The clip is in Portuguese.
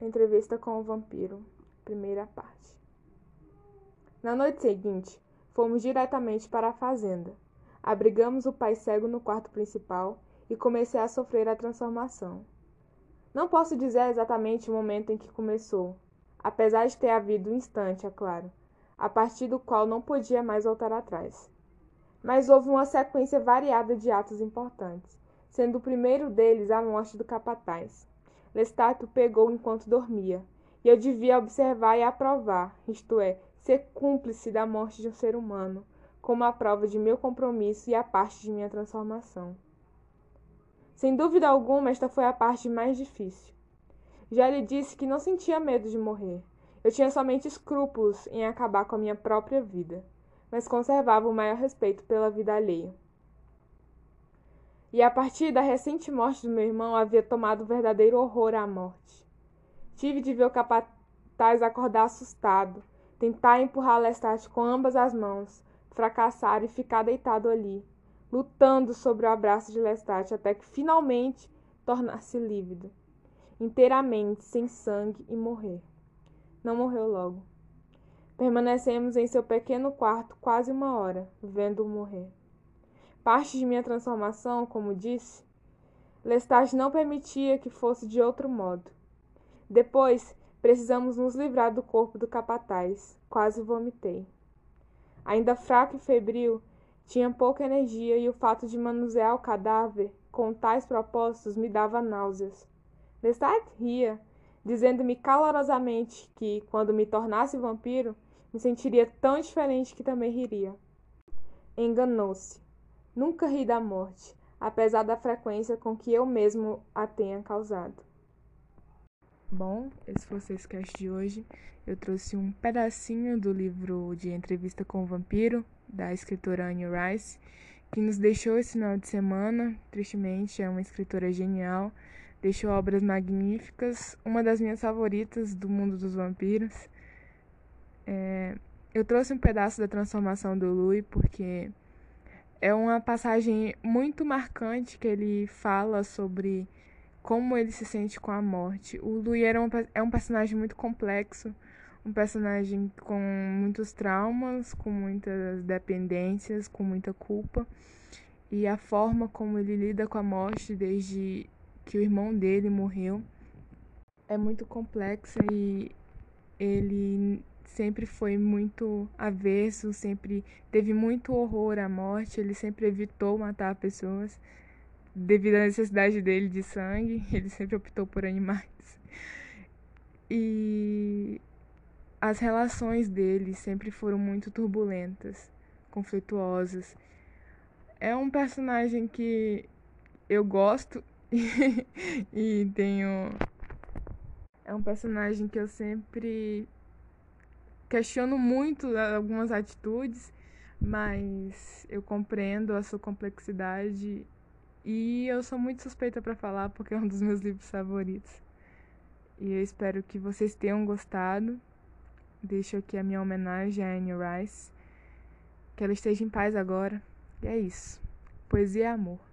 Entrevista com o vampiro, primeira parte. Na noite seguinte, fomos diretamente para a fazenda. Abrigamos o pai cego no quarto principal e comecei a sofrer a transformação. Não posso dizer exatamente o momento em que começou, apesar de ter havido um instante, é claro, a partir do qual não podia mais voltar atrás. Mas houve uma sequência variada de atos importantes, sendo o primeiro deles a morte do capataz. Lestat o pegou enquanto dormia, e eu devia observar e aprovar, isto é, ser cúmplice da morte de um ser humano, como a prova de meu compromisso e a parte de minha transformação. Sem dúvida alguma, esta foi a parte mais difícil. Já lhe disse que não sentia medo de morrer. Eu tinha somente escrúpulos em acabar com a minha própria vida, mas conservava o maior respeito pela vida alheia e a partir da recente morte do meu irmão havia tomado verdadeiro horror à morte. Tive de ver o capataz acordar assustado, tentar empurrar Lestat com ambas as mãos, fracassar e ficar deitado ali, lutando sobre o abraço de Lestat até que finalmente tornasse lívido, inteiramente sem sangue e morrer. Não morreu logo. Permanecemos em seu pequeno quarto quase uma hora, vendo-o morrer. Parte de minha transformação, como disse, Lestat não permitia que fosse de outro modo. Depois, precisamos nos livrar do corpo do capataz. Quase vomitei. Ainda fraco e febril, tinha pouca energia e o fato de manusear o cadáver com tais propósitos me dava náuseas. Lestat ria, dizendo-me calorosamente que, quando me tornasse vampiro, me sentiria tão diferente que também riria. Enganou-se. Nunca ri da morte, apesar da frequência com que eu mesmo a tenha causado. Bom, esse foi o Sexcast de hoje. Eu trouxe um pedacinho do livro de Entrevista com o Vampiro, da escritora Anne Rice, que nos deixou esse final de semana. Tristemente, é uma escritora genial, deixou obras magníficas, uma das minhas favoritas do mundo dos vampiros. É, eu trouxe um pedaço da transformação do Louis porque é uma passagem muito marcante que ele fala sobre como ele se sente com a morte. O Louis era um, é um personagem muito complexo, um personagem com muitos traumas, com muitas dependências, com muita culpa. E a forma como ele lida com a morte desde que o irmão dele morreu é muito complexa e ele sempre foi muito avesso, sempre teve muito horror à morte, ele sempre evitou matar pessoas devido à necessidade dele de sangue, ele sempre optou por animais. E as relações dele sempre foram muito turbulentas, conflituosas. É um personagem que eu gosto e tenho. É um personagem que eu sempre questiono muito algumas atitudes, mas eu compreendo a sua complexidade e eu sou muito suspeita para falar porque é um dos meus livros favoritos. E eu espero que vocês tenham gostado. Deixo aqui a minha homenagem a Anne Rice. Que ela esteja em paz agora. E é isso. Poesia é amor.